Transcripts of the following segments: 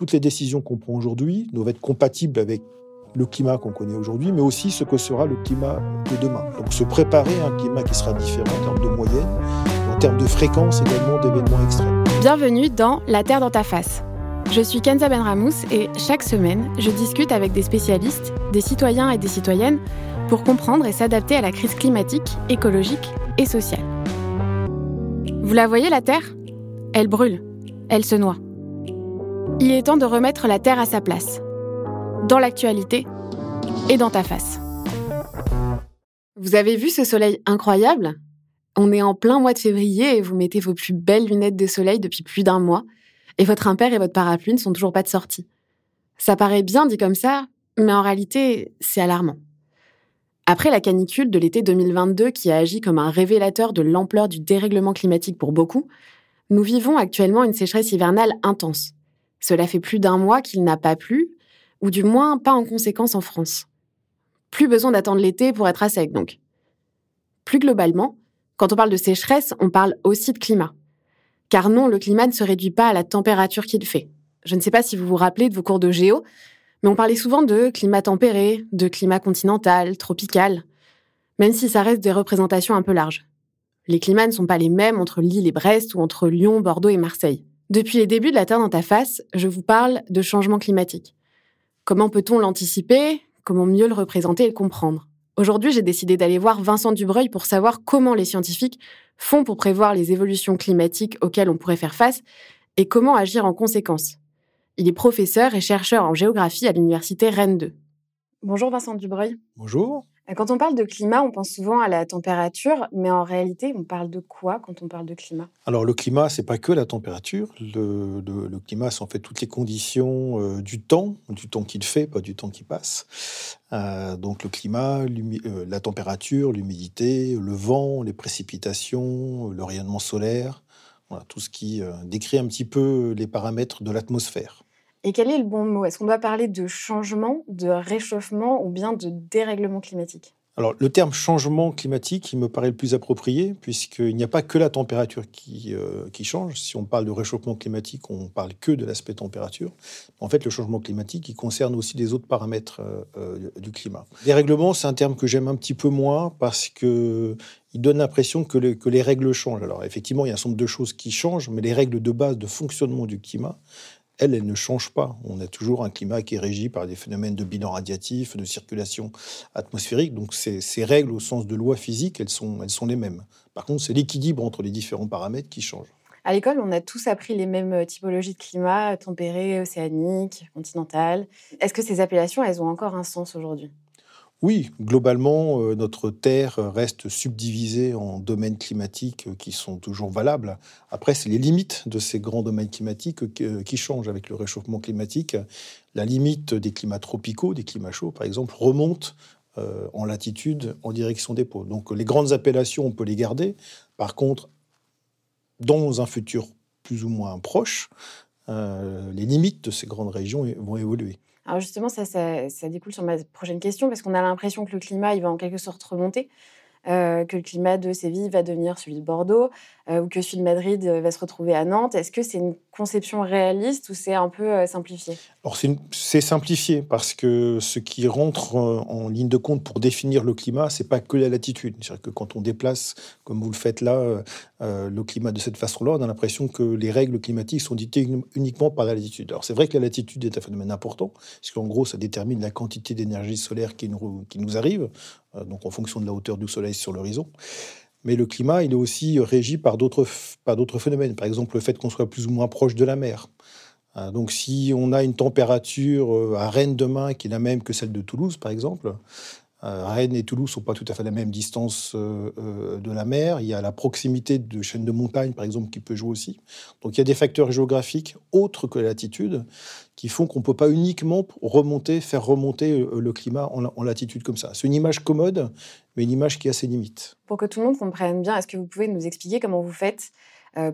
toutes les décisions qu'on prend aujourd'hui doivent être compatibles avec le climat qu'on connaît aujourd'hui, mais aussi ce que sera le climat de demain. Donc se préparer à un climat qui sera différent en termes de moyenne, en termes de fréquence également d'événements extrêmes. Bienvenue dans La Terre dans ta face. Je suis Kenza Benramous et chaque semaine, je discute avec des spécialistes, des citoyens et des citoyennes pour comprendre et s'adapter à la crise climatique, écologique et sociale. Vous la voyez, la Terre? Elle brûle, elle se noie. Il est temps de remettre la Terre à sa place, dans l'actualité et dans ta face. Vous avez vu ce soleil incroyable? On est en plein mois de février et vous mettez vos plus belles lunettes de soleil depuis plus d'un mois, et votre impair et votre parapluie ne sont toujours pas de sortie. Ça paraît bien dit comme ça, mais en réalité, c'est alarmant. Après la canicule de l'été 2022 qui a agi comme un révélateur de l'ampleur du dérèglement climatique pour beaucoup, nous vivons actuellement une sécheresse hivernale intense. Cela fait plus d'un mois qu'il n'a pas plu, ou du moins pas en conséquence en France. Plus besoin d'attendre l'été pour être à sec donc. Plus globalement, quand on parle de sécheresse, on parle aussi de climat. Car non, le climat ne se réduit pas à la température qu'il fait. Je ne sais pas si vous vous rappelez de vos cours de géo, mais on parlait souvent de climat tempéré, de climat continental, tropical, même si ça reste des représentations un peu larges. Les climats ne sont pas les mêmes entre Lille et Brest ou entre Lyon, Bordeaux et Marseille. Depuis les débuts de la Terre dans ta face, je vous parle de changement climatique. Comment peut-on l'anticiper? Comment mieux le représenter et le comprendre? Aujourd'hui, j'ai décidé d'aller voir Vincent Dubreuil pour savoir comment les scientifiques font pour prévoir les évolutions climatiques auxquelles on pourrait faire face et comment agir en conséquence. Il est professeur et chercheur en géographie à l'université Rennes 2. Bonjour Vincent Dubreuil. Bonjour. Quand on parle de climat, on pense souvent à la température, mais en réalité, on parle de quoi quand on parle de climat? Alors le climat, c'est pas que la température. Le, climat, c'est en fait toutes les conditions euh, du temps, du temps qu'il fait, pas du temps qui passe. Euh, donc le climat, euh, la température, l'humidité, le vent, les précipitations, le rayonnement solaire, tout ce qui décrit un petit peu les paramètres de l'atmosphère. Et quel est le bon mot? Est-ce qu'on doit parler de changement, de réchauffement ou bien de dérèglement climatique? Alors, le terme changement climatique, il me paraît le plus approprié, puisqu'il n'y a pas que la température qui, euh, qui change. Si on parle de réchauffement climatique, on parle que de l'aspect température. En fait, le changement climatique, il concerne aussi les autres paramètres euh, euh, du climat. Dérèglement, c'est un terme que j'aime un petit peu moins, parce que il donne l'impression que, que, les règles changent. Alors, effectivement, il y a un certain nombre de choses qui changent, mais les règles de base de fonctionnement du climat, elle, elle ne change pas. On a toujours un climat qui est régi par des phénomènes de bilan radiatif, de circulation atmosphérique. Donc ces, règles au sens de loi physique, elles sont, elles sont les mêmes. Par contre, c'est l'équilibre entre les différents paramètres qui change. À l'école, on a tous appris les mêmes typologies de climat, tempéré, océanique, continental. Est-ce que ces appellations, elles ont encore un sens aujourd'hui? Oui, globalement, euh, notre Terre reste subdivisée en domaines climatiques euh, qui sont toujours valables. Après, c'est les limites de ces grands domaines climatiques euh, qui changent avec le réchauffement climatique. La limite des climats tropicaux, des climats chauds, par exemple, remonte en latitude en direction des pôles. Donc les grandes appellations, on peut les garder. Par contre, dans un futur plus ou moins proche, les limites de ces grandes régions vont évoluer. Alors justement, ça, découle sur ma prochaine question, parce qu'on a l'impression que le climat, va en quelque sorte remonter. Euh, que le climat de Séville va devenir celui de Bordeaux, euh, ou que celui de Madrid euh, va se retrouver à Nantes. Est-ce que c'est une conception réaliste ou c'est un peu simplifié? Alors c'est simplifié parce que ce qui rentre en ligne de compte pour définir le climat, c'est pas que la latitude. C'est-à-dire que quand on déplace, comme vous le faites là, le climat de cette façon-là, on a l'impression que les règles climatiques sont dictées uniquement par la latitude. Alors c'est vrai que la latitude est un phénomène important, parce qu'en gros, ça détermine la quantité d'énergie solaire qui nous, qui nous arrive. Euh, donc en fonction de la hauteur du Soleil sur l'horizon. Mais le climat, il est aussi régi par d'autres, phénomènes. Par exemple, le fait qu'on soit plus ou moins proche de la mer. Euh, donc, si on a une température euh, à Rennes demain qui est la même que celle de Toulouse, par exemple, Rennes et Toulouse sont pas tout à fait à la même distance euh, euh, de la mer. Il y a la proximité de chaînes de montagnes, par exemple, qui peut jouer aussi. Donc il y a des facteurs géographiques autres que la latitude qui font qu'on ne peut pas uniquement remonter, faire remonter le climat en, latitude comme ça. C'est une image commode, mais une image qui a ses limites. Pour que tout le monde comprenne bien, est-ce que vous pouvez nous expliquer comment vous faites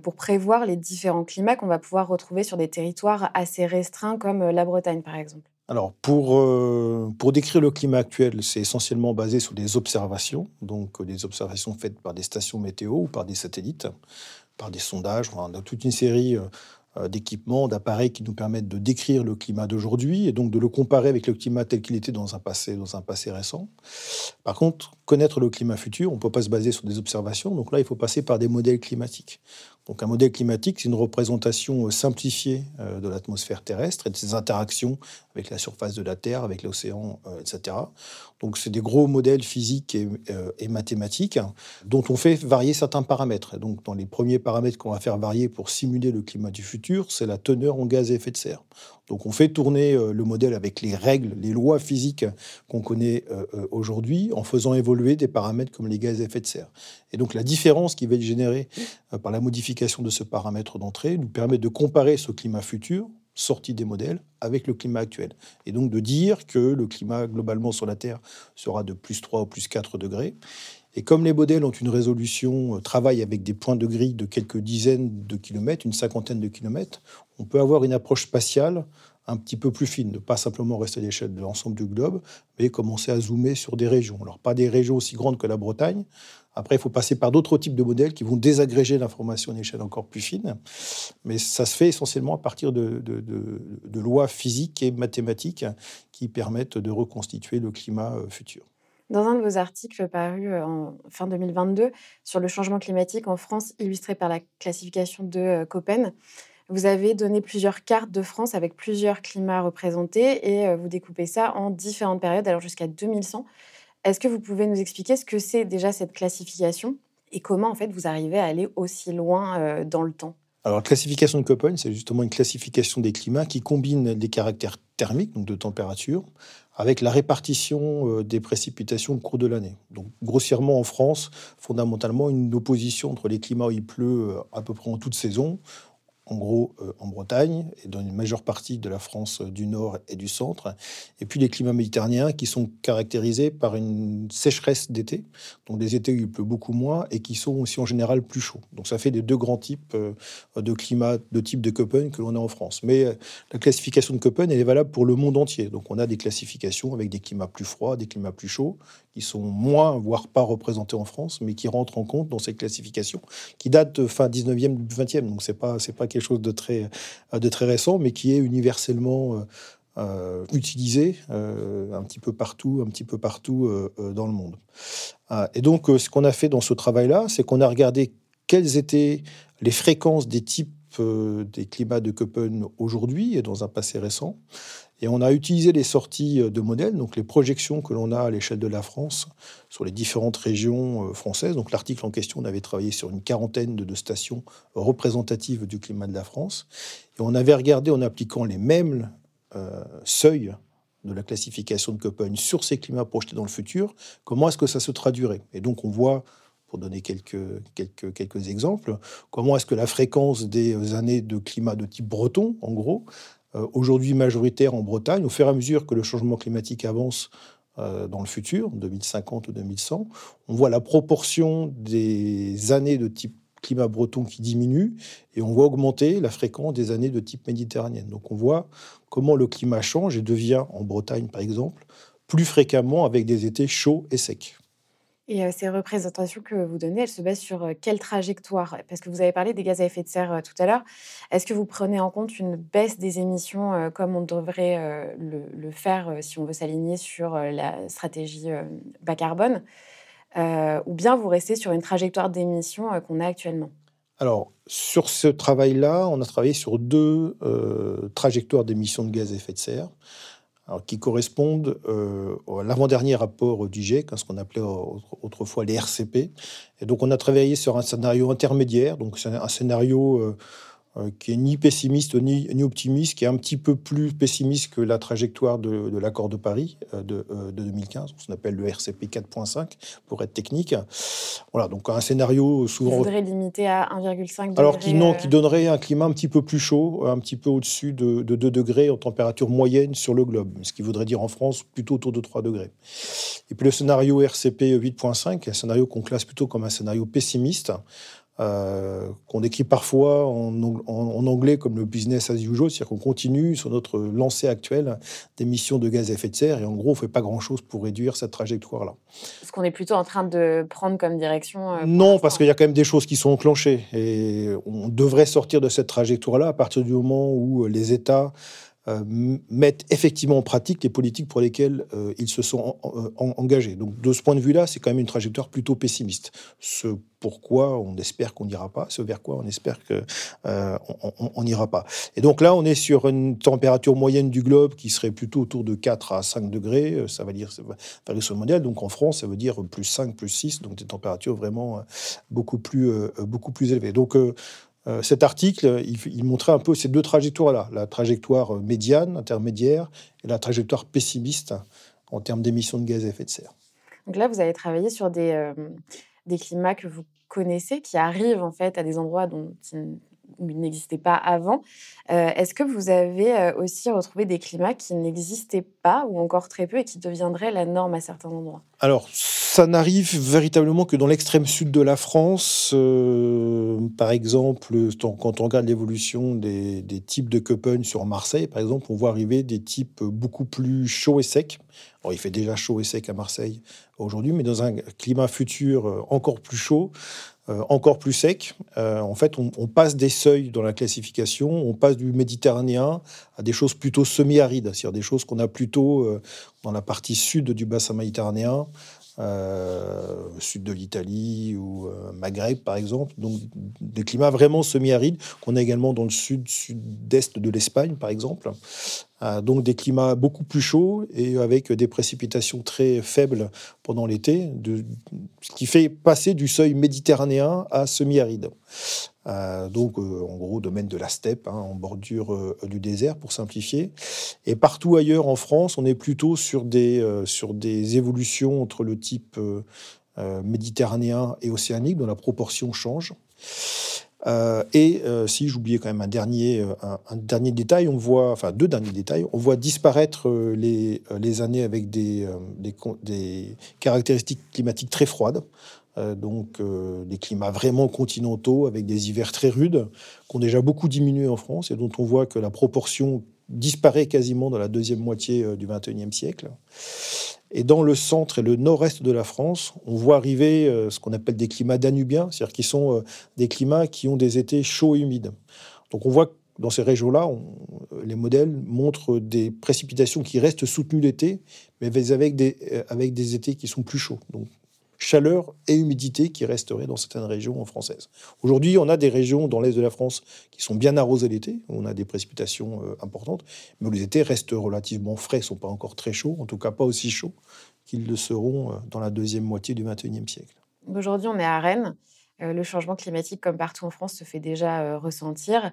pour prévoir les différents climats qu'on va pouvoir retrouver sur des territoires assez restreints comme la Bretagne, par exemple? Alors, pour, euh, pour décrire le climat actuel, c'est essentiellement basé sur des observations, donc des observations faites par des stations météo ou par des satellites, par des sondages. On a toute une série euh, euh, d'équipements, d'appareils qui nous permettent de décrire le climat d'aujourd'hui et donc de le comparer avec le climat tel qu'il était dans un passé, dans un passé récent. Par contre, connaître le climat futur, on ne peut pas se baser sur des observations. Donc là, il faut passer par des modèles climatiques. Donc un modèle climatique, c'est une représentation euh, simplifiée euh, de l'atmosphère terrestre et de ses interactions avec la surface de la Terre, avec l'océan, euh, etc. Donc c'est des gros modèles physiques et, mathématiques dont on fait varier certains paramètres. donc dans les premiers paramètres qu'on va faire varier pour simuler le climat du futur, c'est la teneur en gaz à effet de serre. Donc on fait tourner le modèle avec les règles, les lois physiques qu'on connaît aujourd'hui, en faisant évoluer des paramètres comme les gaz à effet de serre. Et donc la différence qui va être générée par la modification de ce paramètre d'entrée nous permet de comparer ce climat futur, sorti des modèles, avec le climat actuel. Et donc de dire que le climat globalement sur la Terre sera de plus 3 ou plus 4 degrés. Et comme les modèles ont une résolution, euh, travaillent avec des points de grille de quelques dizaines de kilomètres, une cinquantaine de kilomètres, on peut avoir une approche spatiale un petit peu plus fine, ne pas simplement rester à l'échelle de l'ensemble du globe, mais commencer à zoomer sur des régions. Alors pas des régions aussi grandes que la Bretagne, après, il faut passer par d'autres types de modèles qui vont désagréger l'information à une échelle encore plus fine. Mais ça se fait essentiellement à partir de, lois physiques et mathématiques qui permettent de reconstituer le climat euh, futur. Dans un de vos articles parus euh, en fin 2022 sur le changement climatique en France, illustré par la classification de euh, Köppen, vous avez donné plusieurs cartes de France avec plusieurs climats représentés et vous découpez ça en différentes périodes, alors jusqu'à 2100. Est-ce que vous pouvez nous expliquer ce que c'est déjà cette classification et comment en fait vous arrivez à aller aussi loin euh, dans le temps? Alors, la classification de Köppen, c'est justement une classification des climats qui combine des caractères thermiques, donc de température, avec la répartition euh, des précipitations au cours de l'année. Donc, grossièrement, en France, fondamentalement, une opposition entre les climats où il pleut euh, à peu près en toute saison, en gros euh, en Bretagne et dans une majeure partie de la France euh, du nord et du centre. Et puis les climats méditerranéens qui sont caractérisés par une sécheresse d'été, donc des étés où il pleut beaucoup moins et qui sont aussi en général plus chauds. Donc ça fait des deux grands types euh, de climats, de type de Köppen que l'on a en France. Mais la classification de Köppen, elle est valable pour le monde entier. Donc on a des classifications avec des climats plus froids, des climats plus chauds, qui sont moins, voire pas représentés en France, mais qui rentrent en compte dans cette classification, qui date fin 19e, 20e. Donc c'est pas, c'est pas quelque chose de très, euh, de très récent, mais qui est universellement euh, euh, utilisé un petit peu partout, un petit peu partout dans le monde. et donc, ce qu'on a fait dans ce travail-là, c'est qu'on a regardé quelles étaient les fréquences des types des climats de Köppen aujourd'hui et dans un passé récent. Et on a utilisé les sorties de modèles, donc les projections que l'on a à l'échelle de la France sur les différentes régions euh, françaises. Donc l'article en question, on avait travaillé sur une quarantaine de, stations représentatives du climat de la France. Et on avait regardé en appliquant les mêmes euh, seuils de la classification de Köppen sur ces climats projetés dans le futur, comment est-ce que ça se traduirait? Et donc on voit pour donner quelques, quelques, quelques exemples, comment est-ce que la fréquence des années de climat de type breton, en gros, euh, aujourd'hui majoritaire en Bretagne, au fur et à mesure que le changement climatique avance euh, dans le futur, 2050 ou 2100, on voit la proportion des années de type climat breton qui diminue et on voit augmenter la fréquence des années de type méditerranéenne. Donc on voit comment le climat change et devient, en Bretagne par exemple, plus fréquemment avec des étés chauds et secs. Et ces représentations que vous donnez, elles se basent sur quelle trajectoire? Parce que vous avez parlé des gaz à effet de serre tout à l'heure. Est-ce que vous prenez en compte une baisse des émissions comme on devrait le, faire si on veut s'aligner sur la stratégie bas carbone Ou bien vous restez sur une trajectoire d'émissions qu'on a actuellement? Alors, sur ce travail-là, on a travaillé sur deux trajectoires d'émissions de gaz à effet de serre qui correspondent euh, à l'avant-dernier rapport du GIEC, hein, ce qu'on appelait autrefois les RCP. Et donc, on a travaillé sur un scénario intermédiaire, donc un scénario euh, qui est ni pessimiste ni, ni, optimiste, qui est un petit peu plus pessimiste que la trajectoire de, de l'accord de Paris euh, de, euh, de, 2015, ce qu'on appelle le RCP 4.5 pour être technique. Voilà, donc un scénario souvent. Voudrait limiter à 1,5 degré. Alors qui, non, qui donnerait un climat un petit peu plus chaud, un petit peu au-dessus de, de 2 degrés en température moyenne sur le globe, ce qui voudrait dire en France plutôt autour de 3 degrés. Et puis le scénario RCP 8.5, un scénario qu'on classe plutôt comme un scénario pessimiste, euh, qu'on décrit parfois en, anglais comme le business as usual, c'est-à-dire qu'on continue sur notre lancée actuelle d'émissions de gaz à effet de serre et en gros, on ne fait pas grand-chose pour réduire cette trajectoire-là. Est-ce qu'on est plutôt en train de prendre comme direction euh, Non, parce qu'il y a quand même des choses qui sont enclenchées et on devrait sortir de cette trajectoire-là à partir du moment où les États mettent effectivement en pratique les politiques pour lesquelles euh, ils se sont engagés. Donc de ce point de vue-là, c'est quand même une trajectoire plutôt pessimiste. Ce pourquoi on espère qu'on n'ira pas, ce vers quoi on espère qu'on euh, n'ira pas. Et donc là, on est sur une température moyenne du globe qui serait plutôt autour de 4 à 5 degrés, ça va dire varie sur le mondial. Donc en France, ça veut dire plus 5, plus 6, donc des températures vraiment beaucoup plus, beaucoup plus élevées. Donc euh, cet article, il, montrait un peu ces deux trajectoires-là, la trajectoire médiane, intermédiaire, et la trajectoire pessimiste en termes d'émissions de gaz à effet de serre. Donc là, vous avez travaillé sur des, euh, climats que vous connaissez, qui arrivent en fait à des endroits dont n'existait pas avant. Euh, est-ce que vous avez aussi retrouvé des climats qui n'existaient pas ou encore très peu et qui deviendraient la norme à certains endroits? Alors, ça n'arrive véritablement que dans l'extrême sud de la France. Euh, par exemple, quand on regarde l'évolution des, types de Köppen sur Marseille, par exemple, on voit arriver des types beaucoup plus chauds et secs. il fait déjà chaud et sec à Marseille aujourd'hui, mais dans un climat futur euh, encore plus chaud, euh, encore plus sec. en fait, on, passe des seuils dans la classification, on passe du méditerranéen à des choses plutôt semi-arides, c'est-à-dire des choses qu'on a plutôt dans la partie sud du bassin méditerranéen, euh, sud de l'Italie ou euh, Maghreb par exemple, donc des climats vraiment semi-arides qu'on a également dans le sud sud-est de l'Espagne par exemple. Euh, donc des climats beaucoup plus chauds et avec des précipitations très faibles pendant l'été, ce qui fait passer du seuil méditerranéen à semi-aride. Euh, donc, euh, en gros, domaine de la steppe, hein, en bordure du désert, pour simplifier. Et partout ailleurs en France, on est plutôt sur des, sur des évolutions entre le type méditerranéen et océanique, dont la proportion change. Euh, et euh, si j'oubliais quand même un dernier, euh, un, dernier détail, on voit, enfin deux derniers détails, on voit disparaître les, les années avec des, des, caractéristiques climatiques très froides, donc des climats vraiment continentaux avec des hivers très rudes, qui ont déjà beaucoup diminué en France et dont on voit que la proportion disparaît quasiment dans la deuxième moitié du XXIe siècle. Et dans le centre et le nord-est de la France, on voit arriver euh, ce qu'on appelle des climats danubiens, c'est-à-dire qui sont euh, des climats qui ont des étés chauds et humides. Donc on voit que dans ces régions-là, les modèles montrent des précipitations qui restent soutenues l'été, mais avec des, euh, avec des étés qui sont plus chauds. Chaleur et humidité qui resteraient dans certaines régions françaises. Aujourd'hui, on a des régions dans l'est de la France qui sont bien arrosées l'été, on a des précipitations euh, importantes, mais où les étés restent relativement frais, ne sont pas encore très chauds, en tout cas pas aussi chauds qu'ils le seront euh, dans la deuxième moitié du XXIe siècle. Aujourd'hui, on est à Rennes. Euh, le changement climatique, comme partout en France, se fait déjà ressentir.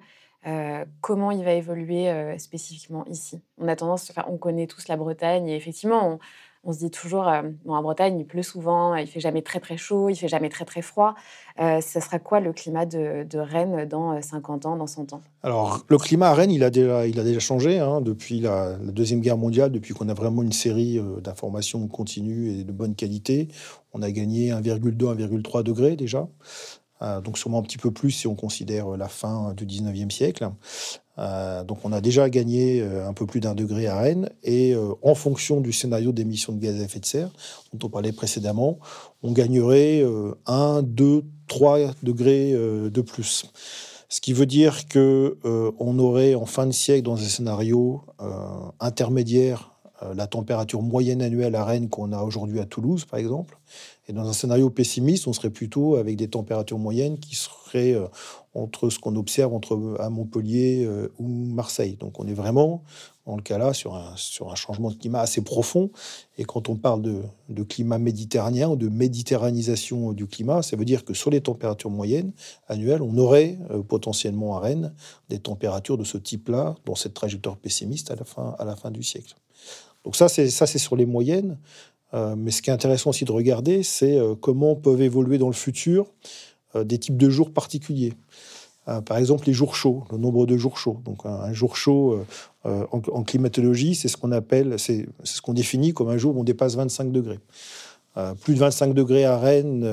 comment il va évoluer spécifiquement ici? On a tendance, enfin, on connaît tous la Bretagne et effectivement, on, on se dit toujours, euh, bon, en Bretagne, il pleut souvent, il fait jamais très très chaud, il fait jamais très très froid. Euh, ce sera quoi le climat de, Rennes dans 50 euh, ans, dans 100 ans? Alors, le climat à Rennes, il a déjà, il a déjà changé hein, depuis la, Deuxième Guerre mondiale, depuis qu'on a vraiment une série d'informations continues et de bonne qualité. On a gagné 1,2, 1,3 degrés déjà. Donc sûrement un petit peu plus si on considère la fin du 19e siècle. Euh, donc on a déjà gagné euh, un peu plus d'un degré à Rennes et euh, en fonction du scénario d'émissions de gaz à effet de serre dont on parlait précédemment, on gagnerait 1, 2, 3 degrés de plus. Ce qui veut dire que on aurait en fin de siècle dans un scénario intermédiaire la température moyenne annuelle à Rennes qu'on a aujourd'hui à Toulouse par exemple. Et dans un scénario pessimiste, on serait plutôt avec des températures moyennes qui seraient entre ce qu'on observe entre à Montpellier euh, ou Marseille. Donc on est vraiment, dans le cas-là, sur un, sur un changement de climat assez profond. Et quand on parle de, de, climat méditerranéen ou de méditerranisation du climat, ça veut dire que sur les températures moyennes annuelles, on aurait euh, potentiellement à Rennes des températures de ce type-là, dans cette trajectoire pessimiste à la fin, à la fin du siècle. Donc ça, c'est ça, c'est sur les moyennes. Euh, mais ce qui est intéressant aussi de regarder, c'est comment peuvent évoluer dans le futur des types de jours particuliers. Euh, par exemple, les jours chauds, le nombre de jours chauds. Donc, un, jour chaud euh, euh, en, climatologie, c'est ce qu'on appelle, c'est ce qu'on définit comme un jour où on dépasse 25 degrés. plus de 25 degrés à Rennes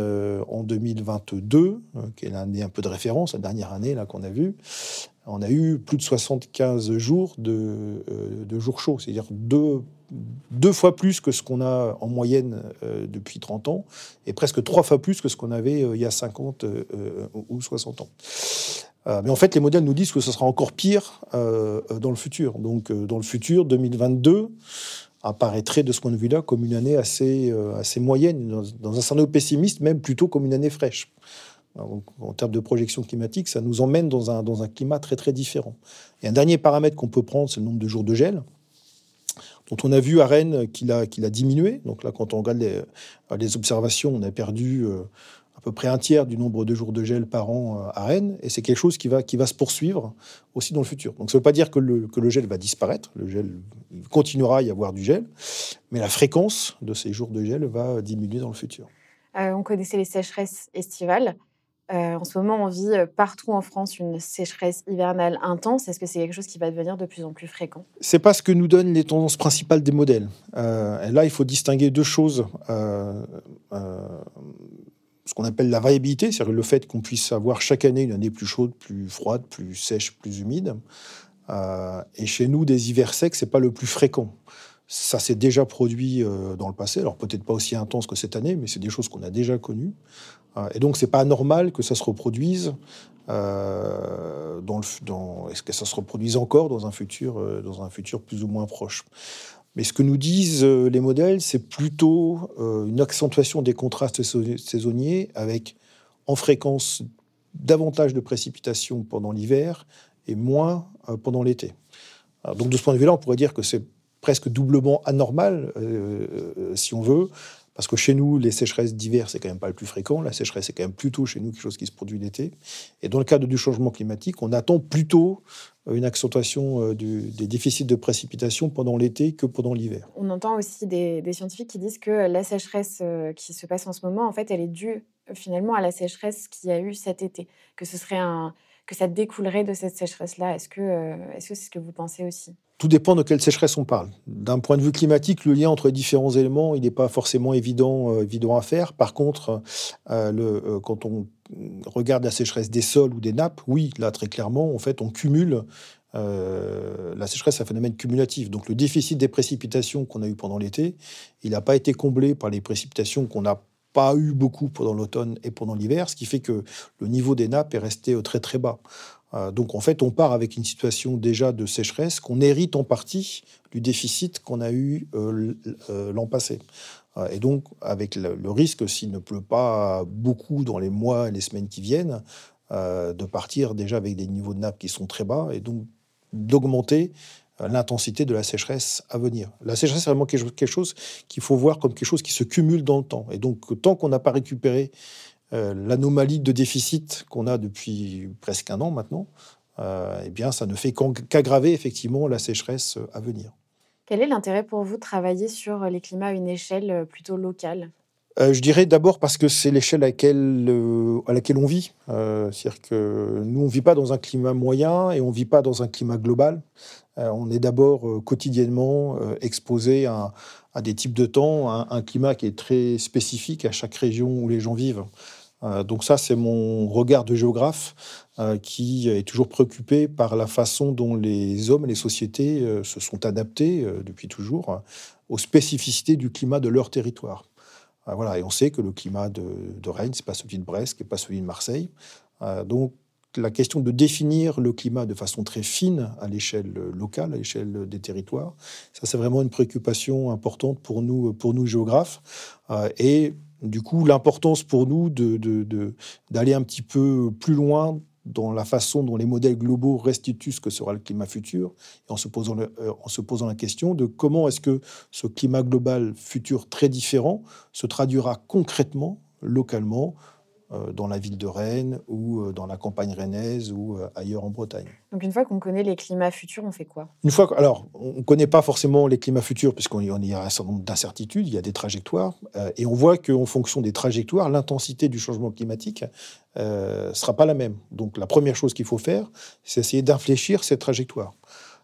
en 2022, qui est l'année un peu de référence, la dernière année là qu'on a vue. On a eu plus de 75 jours de, de jours chauds, c'est-à-dire deux deux fois plus que ce qu'on a en moyenne euh, depuis 30 ans, et presque trois fois plus que ce qu'on avait euh, il y a 50 euh, ou 60 ans. mais en fait, les modèles nous disent que ce sera encore pire dans le futur. Donc, dans le futur, 2022 apparaîtrait de ce point de vue-là comme une année assez, moyenne, dans, un scénario pessimiste, même plutôt comme une année fraîche. en termes de projection climatique, ça nous emmène dans un, dans un climat très très différent. Et un dernier paramètre qu'on peut prendre, c'est le nombre de jours de gel dont on a vu à Rennes qu'il a, qu'il a diminué. Donc là, quand on regarde les, observations, on a perdu euh, à peu près un tiers du nombre de jours de gel par an euh, à Rennes. Et c'est quelque chose qui va, qui va se poursuivre aussi dans le futur. Donc ça ne veut pas dire que le, que le gel va disparaître. Le gel il continuera à y avoir du gel. Mais la fréquence de ces jours de gel va diminuer dans le futur. Euh, on connaissait les sécheresses estivales. Euh, en ce moment, on vit euh, partout en France une sécheresse hivernale intense. Est-ce que c'est quelque chose qui va devenir de plus en plus fréquent? C'est pas ce que nous donnent les tendances principales des modèles. Euh, là, il faut distinguer deux choses. ce qu'on appelle la variabilité, c'est-à-dire le fait qu'on puisse avoir chaque année une année plus chaude, plus froide, plus sèche, plus humide. et chez nous, des hivers secs, c'est pas le plus fréquent. Ça s'est déjà produit dans le passé, alors peut-être pas aussi intense que cette année, mais c'est des choses qu'on a déjà connues. Euh, et donc, c'est pas normal que ça se reproduise. Euh, dans dans, est-ce que ça se reproduise encore dans un futur, euh, dans un futur plus ou moins proche? Mais ce que nous disent les modèles, c'est plutôt une accentuation des contrastes saisonniers avec, en fréquence, davantage de précipitations pendant l'hiver et moins pendant l'été. Donc, de ce point de vue-là, on pourrait dire que c'est presque doublement anormal, si on veut, parce que chez nous, les sécheresses d'hiver, c'est quand même pas le plus fréquent. La sécheresse, c'est quand même plutôt chez nous quelque chose qui se produit l'été. Et dans le cadre du changement climatique, on attend plutôt euh, une accentuation euh, des déficits de précipitation pendant l'été que pendant l'hiver. On entend aussi des, scientifiques qui disent que la sécheresse euh, qui se passe en ce moment, en fait, elle est due finalement à la sécheresse qu'il y a eu cet été. Que ce serait un, que ça découlerait de cette sécheresse-là. Est-ce que est-ce que c'est ce que vous pensez aussi? Tout dépend de quelle sécheresse on parle. D'un point de vue climatique, le lien entre les différents éléments, il n'est pas forcément évident, euh, évident à faire. Par contre, euh, euh, quand on regarde la sécheresse des sols ou des nappes, oui, là très clairement, en fait, on cumule. la sécheresse, c'est un phénomène cumulatif. Donc le déficit des précipitations qu'on a eu pendant l'été, il n'a pas été comblé par les précipitations qu'on n'a pas eu beaucoup pendant l'automne et pendant l'hiver, ce qui fait que le niveau des nappes est resté très très bas. Euh, donc en fait, on part avec une situation déjà de sécheresse qu'on hérite en partie du déficit qu'on a eu euh, euh, l'an passé. Et donc, avec le, risque, s'il ne pleut pas beaucoup dans les mois et les semaines qui viennent, de partir déjà avec des niveaux de nappe qui sont très bas et donc d'augmenter l'intensité de la sécheresse à venir. La sécheresse, c'est vraiment quelque chose qu'il faut voir comme quelque chose qui se cumule dans le temps. Et donc, tant qu'on n'a pas récupéré euh, l'anomalie de déficit qu'on a depuis presque un an maintenant, euh, eh bien, ça ne fait qu'aggraver effectivement la sécheresse à venir. Quel est l'intérêt pour vous de travailler sur les climats à une échelle plutôt locale? Euh, je dirais d'abord parce que c'est l'échelle à laquelle, à laquelle on vit. C'est-à-dire que nous, on ne vit pas dans un climat moyen et on ne vit pas dans un climat global. on est d'abord quotidiennement exposé à, des types de temps, à un climat qui est très spécifique à chaque région où les gens vivent. Euh, donc ça, c'est mon regard de géographe euh, qui est toujours préoccupé par la façon dont les hommes et les sociétés euh, se sont adaptés depuis toujours aux spécificités du climat de leur territoire. Voilà, et on sait que le climat de, de Rennes, c'est pas celui de Brest, n'est pas celui de Marseille. donc la question de définir le climat de façon très fine à l'échelle locale, à l'échelle des territoires, ça c'est vraiment une préoccupation importante pour nous, pour nous géographes. et du coup, l'importance pour nous d'aller un petit peu plus loin dans la façon dont les modèles globaux restituent ce que sera le climat futur, et en se posant, euh, en se posant la question de comment est-ce que ce climat global futur très différent se traduira concrètement, localement, dans la ville de Rennes ou euh, dans la campagne rennaise ou euh, ailleurs en Bretagne. Donc une fois qu'on connaît les climats futurs, on fait quoi? Une fois, alors on ne connaît pas forcément les climats futurs puisqu'on y a un certain nombre d'incertitudes, il y a des trajectoires, et on voit qu'en fonction des trajectoires, l'intensité du changement climatique ne sera pas la même. Donc la première chose qu'il faut faire, c'est essayer d'infléchir cette trajectoire.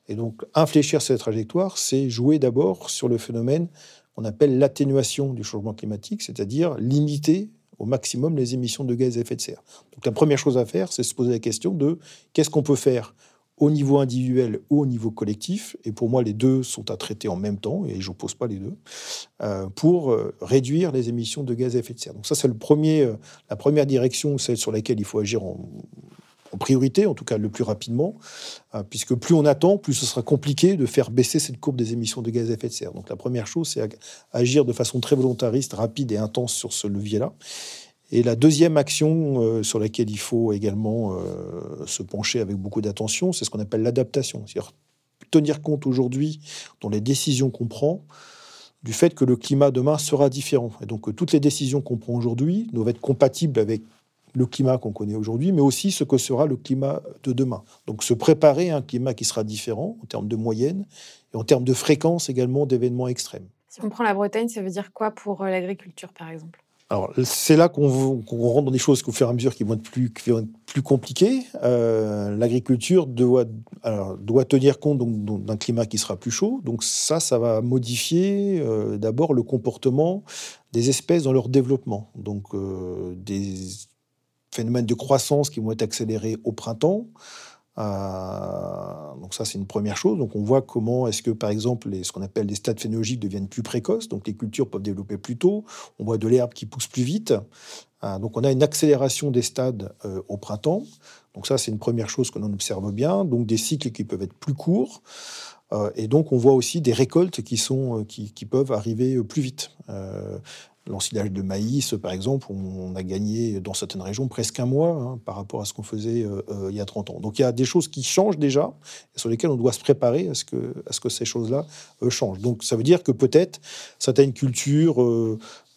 Et donc infléchir cette trajectoire, c'est jouer d'abord sur le phénomène qu'on appelle l'atténuation du changement climatique, c'est-à-dire limiter au maximum les émissions de gaz à effet de serre. Donc la première chose à faire, c'est se poser la question de qu'est-ce qu'on peut faire au niveau individuel ou au niveau collectif, et pour moi les deux sont à traiter en même temps, et je n'oppose pas les deux, euh, pour euh, réduire les émissions de gaz à effet de serre. Donc ça c'est le premier, euh, la première direction, celle sur laquelle il faut agir en, priorité, en tout cas le plus rapidement, puisque plus on attend, plus ce sera compliqué de faire baisser cette courbe des émissions de gaz à effet de serre. Donc la première chose, c'est agir de façon très volontariste, rapide et intense sur ce levier-là. Et la deuxième action euh, sur laquelle il faut également euh, se pencher avec beaucoup d'attention, c'est ce qu'on appelle l'adaptation. C'est-à-dire tenir compte aujourd'hui, dans les décisions qu'on prend, du fait que le climat demain sera différent. Et donc toutes les décisions qu'on prend aujourd'hui doivent être compatibles avec le climat qu'on connaît aujourd'hui, mais aussi ce que sera le climat de demain. Donc se préparer à un climat qui sera différent en termes de moyenne et en termes de fréquence également d'événements extrêmes. Si on prend la Bretagne, ça veut dire quoi pour euh, l'agriculture, par exemple? Alors, c'est là qu'on rentre dans des choses qu'au fur et à mesure qui vont être plus, plus compliquées. Euh, l'agriculture doit, doit tenir compte d'un climat qui sera plus chaud. Donc ça, ça va modifier euh, d'abord le comportement des espèces dans leur développement. Donc euh, des phénomènes de croissance qui vont être accélérés au printemps, euh, donc ça, c'est une première chose. Donc on voit comment est-ce que, par exemple, les, ce qu'on appelle des stades phénologiques deviennent plus précoces. Donc les cultures peuvent développer plus tôt. On voit de l'herbe qui pousse plus vite. Euh, donc on a une accélération des stades euh, au printemps. Donc ça, c'est une première chose que l'on observe bien. Donc des cycles qui peuvent être plus courts. et donc on voit aussi des récoltes qui, sont, qui peuvent arriver plus vite l'ensilage de maïs, par exemple, on, a gagné dans certaines régions presque un mois hein, par rapport à ce qu'on faisait euh, euh, il y a 30 ans. Donc il y a des choses qui changent déjà et sur lesquelles on doit se préparer à ce que, à ce que ces choses-là euh, changent. Donc ça veut dire que peut-être certaines cultures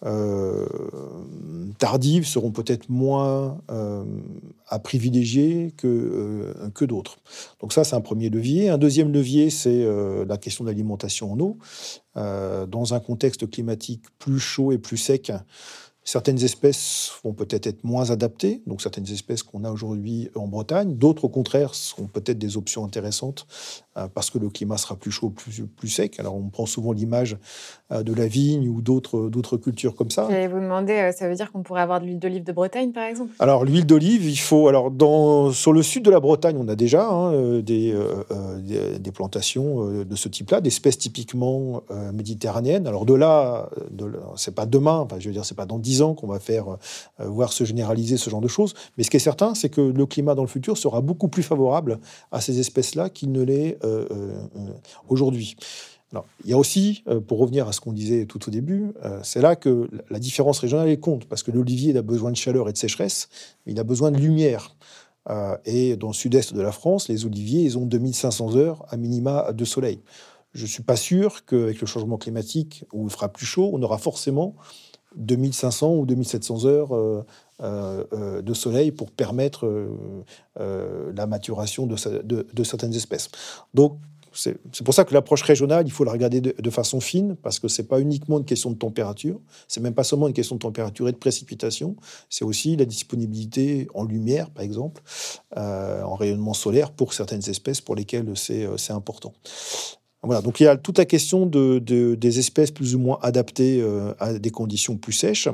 euh, tardives seront peut-être moins euh, à privilégier que, euh, que d'autres. Donc ça, c'est un premier levier. Un deuxième levier, c'est la question de l'alimentation en eau. dans un contexte climatique plus chaud et plus sec, Certaines espèces vont peut-être être moins adaptées, donc certaines espèces qu'on a aujourd'hui en Bretagne. D'autres, au contraire, seront peut-être des options intéressantes euh, parce que le climat sera plus chaud, plus, plus sec. Alors, on prend souvent l'image euh, de la vigne ou d'autres, d'autres cultures comme ça. J'allais vous demander, euh, ça veut dire qu'on pourrait avoir de l'huile d'olive de Bretagne, par exemple? Alors, l'huile d'olive, il faut. Alors, dans, sur le sud de la Bretagne, on a déjà hein, des, des, plantations de ce type-là, d'espèces typiquement méditerranéennes. Alors, de là, de c'est pas demain, enfin, je veux dire, c'est pas dans dix ans qu'on va faire euh, voir se généraliser ce genre de choses. Mais ce qui est certain, c'est que le climat dans le futur sera beaucoup plus favorable à ces espèces-là qu'il ne l'est euh, euh, aujourd'hui. Il y a aussi, pour revenir à ce qu'on disait tout au début, c'est là que la différence régionale est compte, parce que l'olivier a besoin de chaleur et de sécheresse, mais il a besoin de lumière. et dans le sud-est de la France, les oliviers, ils ont 2500 heures à minima de soleil. Je ne suis pas sûr qu'avec le changement climatique, où il fera plus chaud, on aura forcément 2500 ou 2700 heures euh, euh, euh, de soleil pour permettre la maturation de, certaines espèces. Donc, c'est pour ça que l'approche régionale, il faut la regarder de, façon fine, parce que c'est pas uniquement une question de température, c'est même pas seulement une question de température et de précipitation, c'est aussi la disponibilité en lumière, par exemple, en rayonnement solaire pour certaines espèces pour lesquelles c'est important. Voilà, donc il y a toute la question de, des espèces plus ou moins adaptées euh, à des conditions plus sèches.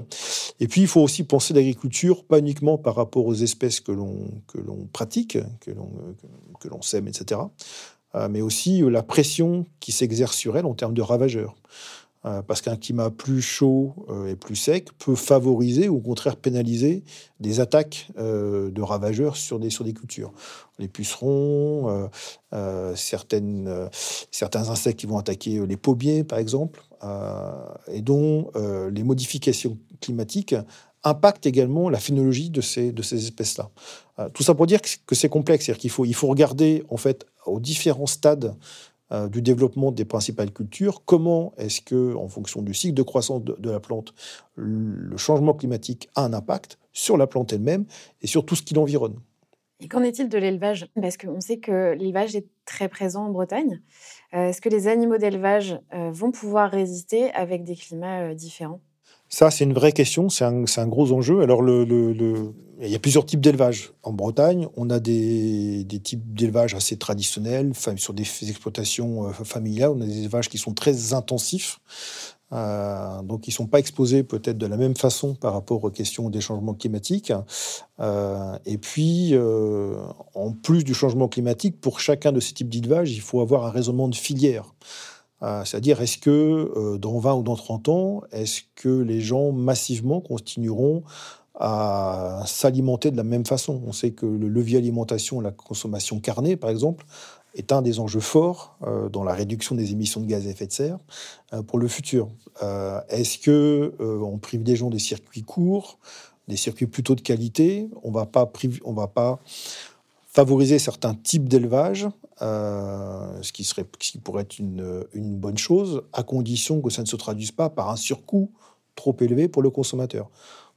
Et puis il faut aussi penser l'agriculture, pas uniquement par rapport aux espèces que l'on pratique, que l'on que l'on sème, etc., euh, mais aussi euh, la pression qui s'exerce sur elle en termes de ravageurs. Euh, parce qu'un climat plus chaud euh, et plus sec peut favoriser ou au contraire pénaliser des attaques euh, de ravageurs sur des, sur des cultures. Les pucerons, certaines, certains insectes qui vont attaquer les pommiers, par exemple, et dont les modifications climatiques impactent également la phénologie de ces, de ces espèces-là. tout ça pour dire que c'est complexe, c'est-à-dire qu'il faut, il faut regarder en fait aux différents stades euh, du développement des principales cultures, comment est-ce que, en fonction du cycle de croissance de, la plante, le changement climatique a un impact sur la plante elle-même et sur tout ce qui l'environne? Et qu'en est-il de l'élevage? Parce qu'on sait que l'élevage est très présent en Bretagne. Euh, est-ce que les animaux d'élevage euh, vont pouvoir résister avec des climats différents? Ça, c'est une vraie question, c'est un, gros enjeu. Alors, il y a plusieurs types d'élevage. En Bretagne, on a des, types d'élevage assez traditionnels, sur des exploitations euh, familiales. On a des élevages qui sont très intensifs, Euh, donc, ils ne sont pas exposés peut-être de la même façon par rapport aux questions des changements climatiques. Euh, et puis, en plus du changement climatique, pour chacun de ces types d'élevage, il faut avoir un raisonnement de filière. C'est-à-dire, est-ce que dans 20 ou dans 30 ans, est-ce que les gens massivement continueront à s'alimenter de la même façon? On sait que le levier alimentation, la consommation carnée, par exemple, est un des enjeux forts euh, dans la réduction des émissions de gaz à effet de serre euh, pour le futur. Euh, est-ce que on prive gens des circuits courts, des circuits plutôt de qualité? On va pas on va pas favoriser certains types d'élevage, ce qui serait, qui pourrait être une, bonne chose, à condition que ça ne se traduise pas par un surcoût trop élevé pour le consommateur.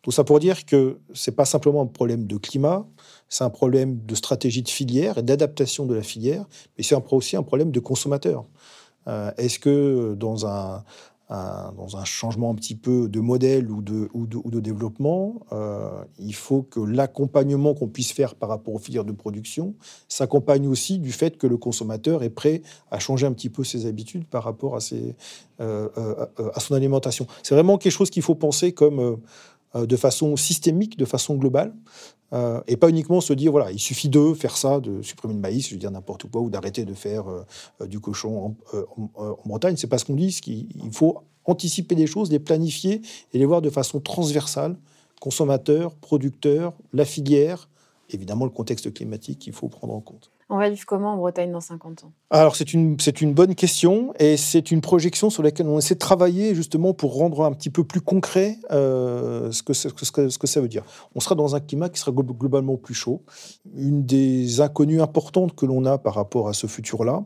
Tout ça pour dire que c'est pas simplement un problème de climat, c'est un problème de stratégie de filière et d'adaptation de la filière, mais c'est aussi un problème de consommateur. Euh, est-ce que dans un, dans un changement un petit peu de modèle ou de, ou de, développement, euh, il faut que l'accompagnement qu'on puisse faire par rapport aux filières de production s'accompagne aussi du fait que le consommateur est prêt à changer un petit peu ses habitudes par rapport à, ses, euh, à son alimentation. C'est vraiment quelque chose qu'il faut penser comme euh, de façon systémique, de façon globale, euh, et pas uniquement se dire, voilà, il suffit de faire ça, de supprimer le maïs, je veux dire n'importe quoi, ou d'arrêter de faire euh, du cochon en, en, Bretagne. C'est pas ce qu'on dit, qu'il faut anticiper les choses, les planifier et les voir de façon transversale, consommateurs, producteurs, la filière, évidemment le contexte climatique qu'il faut prendre en compte. On va vivre comment en Bretagne dans 50 ans? Alors, c'est une, bonne question et c'est une projection sur laquelle on essaie de travailler justement pour rendre un petit peu plus concret euh, ce, que, ce, ce que ça veut dire. On sera dans un climat qui sera globalement plus chaud. Une des inconnues importantes que l'on a par rapport à ce futur-là,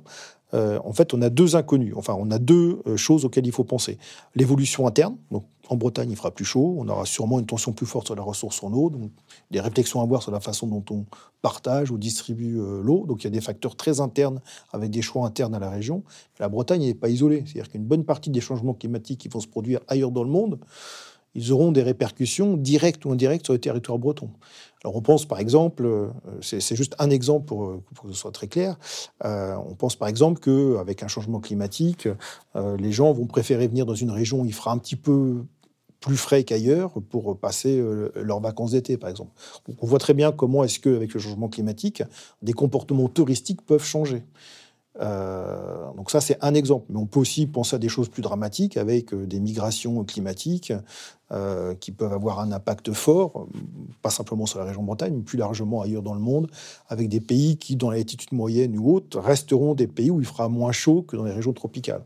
euh, en fait, on a deux inconnus. Enfin, on a deux euh, choses auxquelles il faut penser. L'évolution interne. Donc, en Bretagne, il fera plus chaud. On aura sûrement une tension plus forte sur la ressource en eau. Donc, des réflexions à avoir sur la façon dont on partage ou distribue euh, l'eau. Donc, il y a des facteurs très internes avec des choix internes à la région. La Bretagne n'est pas isolée. C'est-à-dire qu'une bonne partie des changements climatiques qui vont se produire ailleurs dans le monde, ils auront des répercussions directes ou indirectes sur le territoire breton. Alors on pense par exemple, euh, c'est juste un exemple pour, que ce soit très clair, euh, on pense par exemple qu'avec un changement climatique, euh, les gens vont préférer venir dans une région où il fera un petit peu plus frais qu'ailleurs pour passer leurs vacances d'été, par exemple. Donc on voit très bien comment est-ce qu'avec le changement climatique, des comportements touristiques peuvent changer. Euh, donc ça, c'est un exemple. Mais on peut aussi penser à des choses plus dramatiques avec euh, des migrations climatiques euh, qui peuvent avoir un impact fort, pas simplement sur la région Bretagne, mais plus largement ailleurs dans le monde, avec des pays qui, dans la latitude moyenne ou haute, resteront des pays où il fera moins chaud que dans les régions tropicales.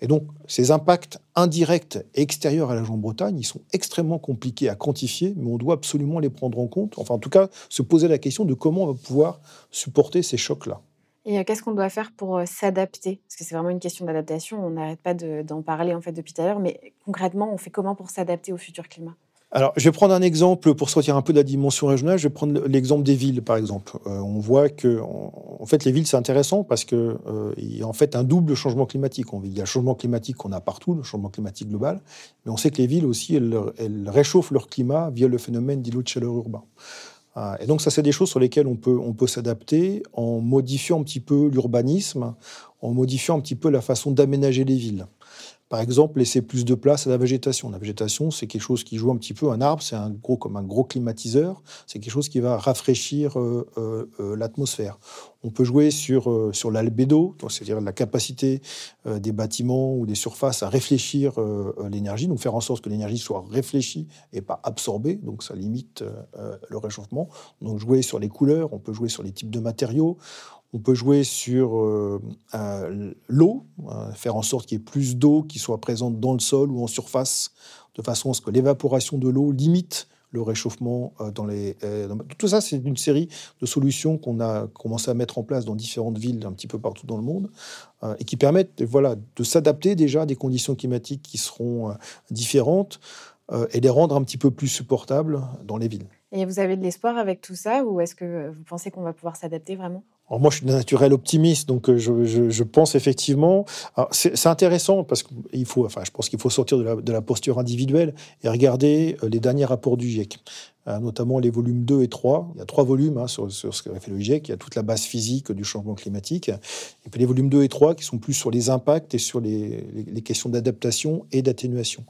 Et donc, ces impacts indirects et extérieurs à la région Bretagne, ils sont extrêmement compliqués à quantifier, mais on doit absolument les prendre en compte. Enfin, en tout cas, se poser la question de comment on va pouvoir supporter ces chocs-là. Et qu'est-ce qu'on doit faire pour s'adapter? Parce que c'est vraiment une question d'adaptation. On n'arrête pas d'en parler en fait depuis tout à l'heure. Mais concrètement, on fait comment pour s'adapter au futur climat? Alors, je vais prendre un exemple pour sortir un peu de la dimension régionale. Je vais prendre l'exemple des villes, par exemple. on voit que, en fait, les villes, c'est intéressant parce que il y a en fait un double changement climatique. Il y a le changement climatique qu'on a partout, le changement climatique global, mais on sait que les villes aussi, elles, elles réchauffent leur climat via le phénomène d'îlots de chaleur urbain. Ah, et donc ça, c'est des choses sur lesquelles on peut, on peut s'adapter en modifiant un petit peu l'urbanisme, en modifiant un petit peu la façon d'aménager les villes. Par exemple, laisser plus de place à la végétation. La végétation, c'est quelque chose qui joue un petit peu. Un arbre, c'est un gros comme un gros climatiseur. C'est quelque chose qui va rafraîchir euh, euh, euh, l'atmosphère. On peut jouer sur sur l'albédo, c'est-à-dire la capacité des bâtiments ou des surfaces à réfléchir l'énergie, donc faire en sorte que l'énergie soit réfléchie et pas absorbée. Donc ça limite le réchauffement. Donc jouer sur les couleurs. On peut jouer sur les types de matériaux. On peut jouer sur euh, l'eau, euh, faire en sorte qu'il y ait plus d'eau qui soit présente dans le sol ou en surface, de façon à ce que l'évaporation de l'eau limite le réchauffement euh, dans les. tout ça, c'est une série de solutions qu'on a commencé à mettre en place dans différentes villes un petit peu partout dans le monde et qui permettent voilà, de s'adapter déjà à des conditions climatiques qui seront différentes et les rendre un petit peu plus supportables dans les villes. Et vous avez de l'espoir avec tout ça ou est-ce que vous pensez qu'on va pouvoir s'adapter vraiment? Alors moi, je suis naturel optimiste, donc euh, je, pense effectivement. C'est intéressant parce qu'il faut, enfin, je pense qu'il faut sortir de la, posture individuelle et regarder euh, les derniers rapports du GIEC, euh, notamment les volumes 2 et 3. Il y a trois volumes hein, sur, ce qu'a fait le GIEC. Il y a toute la base physique du changement climatique. Et puis les volumes 2 et 3 qui sont plus sur les impacts et sur les, les questions d'adaptation et d'atténuation.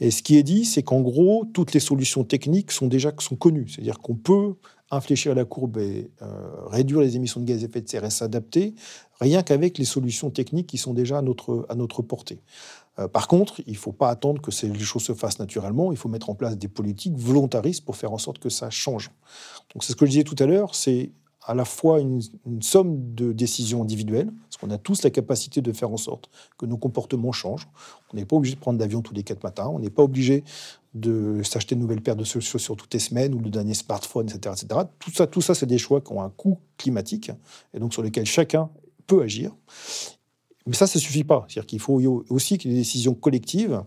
Et ce qui est dit, c'est qu'en gros, toutes les solutions techniques sont déjà sont connues. C'est-à-dire qu'on peut infléchir la courbe et euh, réduire les émissions de gaz à effet de serre et s'adapter, rien qu'avec les solutions techniques qui sont déjà à notre, à notre portée. Euh, par contre, il ne faut pas attendre que les choses se fassent naturellement, il faut mettre en place des politiques volontaristes pour faire en sorte que ça change. Donc c'est ce que je disais tout à l'heure, c'est à la fois une, somme de décisions individuelles, parce qu'on a tous la capacité de faire en sorte que nos comportements changent. On n'est pas obligé de prendre l'avion tous les quatre matins, on n'est pas obligé de s'acheter une nouvelle paire de chaussures toutes les semaines ou le dernier smartphone, etc. etc. Tout ça, tout ça c'est des choix qui ont un coût climatique et donc sur lesquels chacun peut agir. Mais ça, ça ne suffit pas. C'est-à-dire qu'il faut aussi qu'il y des décisions collectives,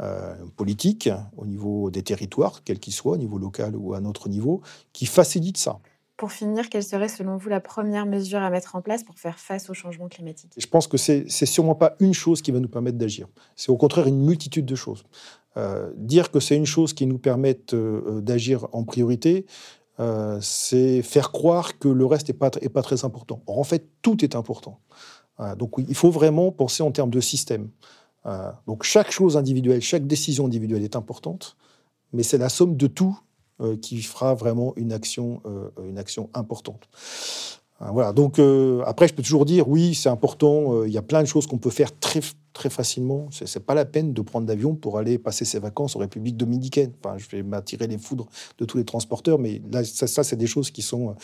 euh, politiques, au niveau des territoires, quels qu'ils soient, au niveau local ou à un autre niveau, qui facilitent ça. Pour finir, quelle serait selon vous la première mesure à mettre en place pour faire face au changement climatique? Je pense que c'est sûrement pas une chose qui va nous permettre d'agir. C'est au contraire une multitude de choses. Euh, dire que c'est une chose qui nous permette euh, d'agir en priorité, euh, c'est faire croire que le reste n'est pas, est pas très important. Or, en fait, tout est important. donc, il faut vraiment penser en termes de système. donc, chaque chose individuelle, chaque décision individuelle est importante, mais c'est la somme de tout euh, qui fera vraiment une action, euh, importante. Euh, voilà. Donc après, je peux toujours dire oui, c'est important. Il y a plein de choses qu'on peut faire très très facilement. C'est pas la peine de prendre l'avion pour aller passer ses vacances en République dominicaine. Enfin, je vais m'attirer les foudres de tous les transporteurs, mais là, ça, c'est des choses qui sont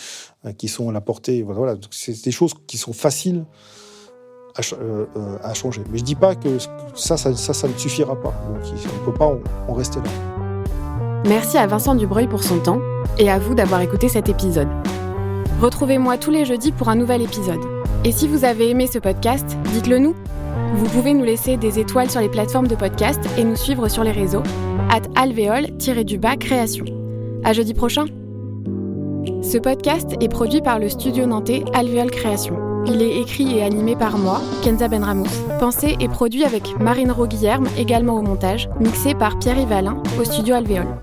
qui sont à la portée. Voilà, c'est des choses qui sont faciles. À, changer. Mais je dis pas que ça, ça, ça, ne suffira pas. On ne peut pas en rester là. Merci à Vincent Dubreuil pour son temps et à vous d'avoir écouté cet épisode. Retrouvez-moi tous les jeudis pour un nouvel épisode. Et si vous avez aimé ce podcast, dites-le nous. Vous pouvez nous laisser des étoiles sur les plateformes de podcast et nous suivre sur les réseaux at alvéole-du-bas création. À jeudi prochain. Ce podcast est produit par le studio nantais Alvéole Création. Il est écrit et animé par moi, Kenza Benramous. Pensé et produit avec Marine Roguillerme, également au montage, mixé par Pierre Yvalin au studio Alvéole.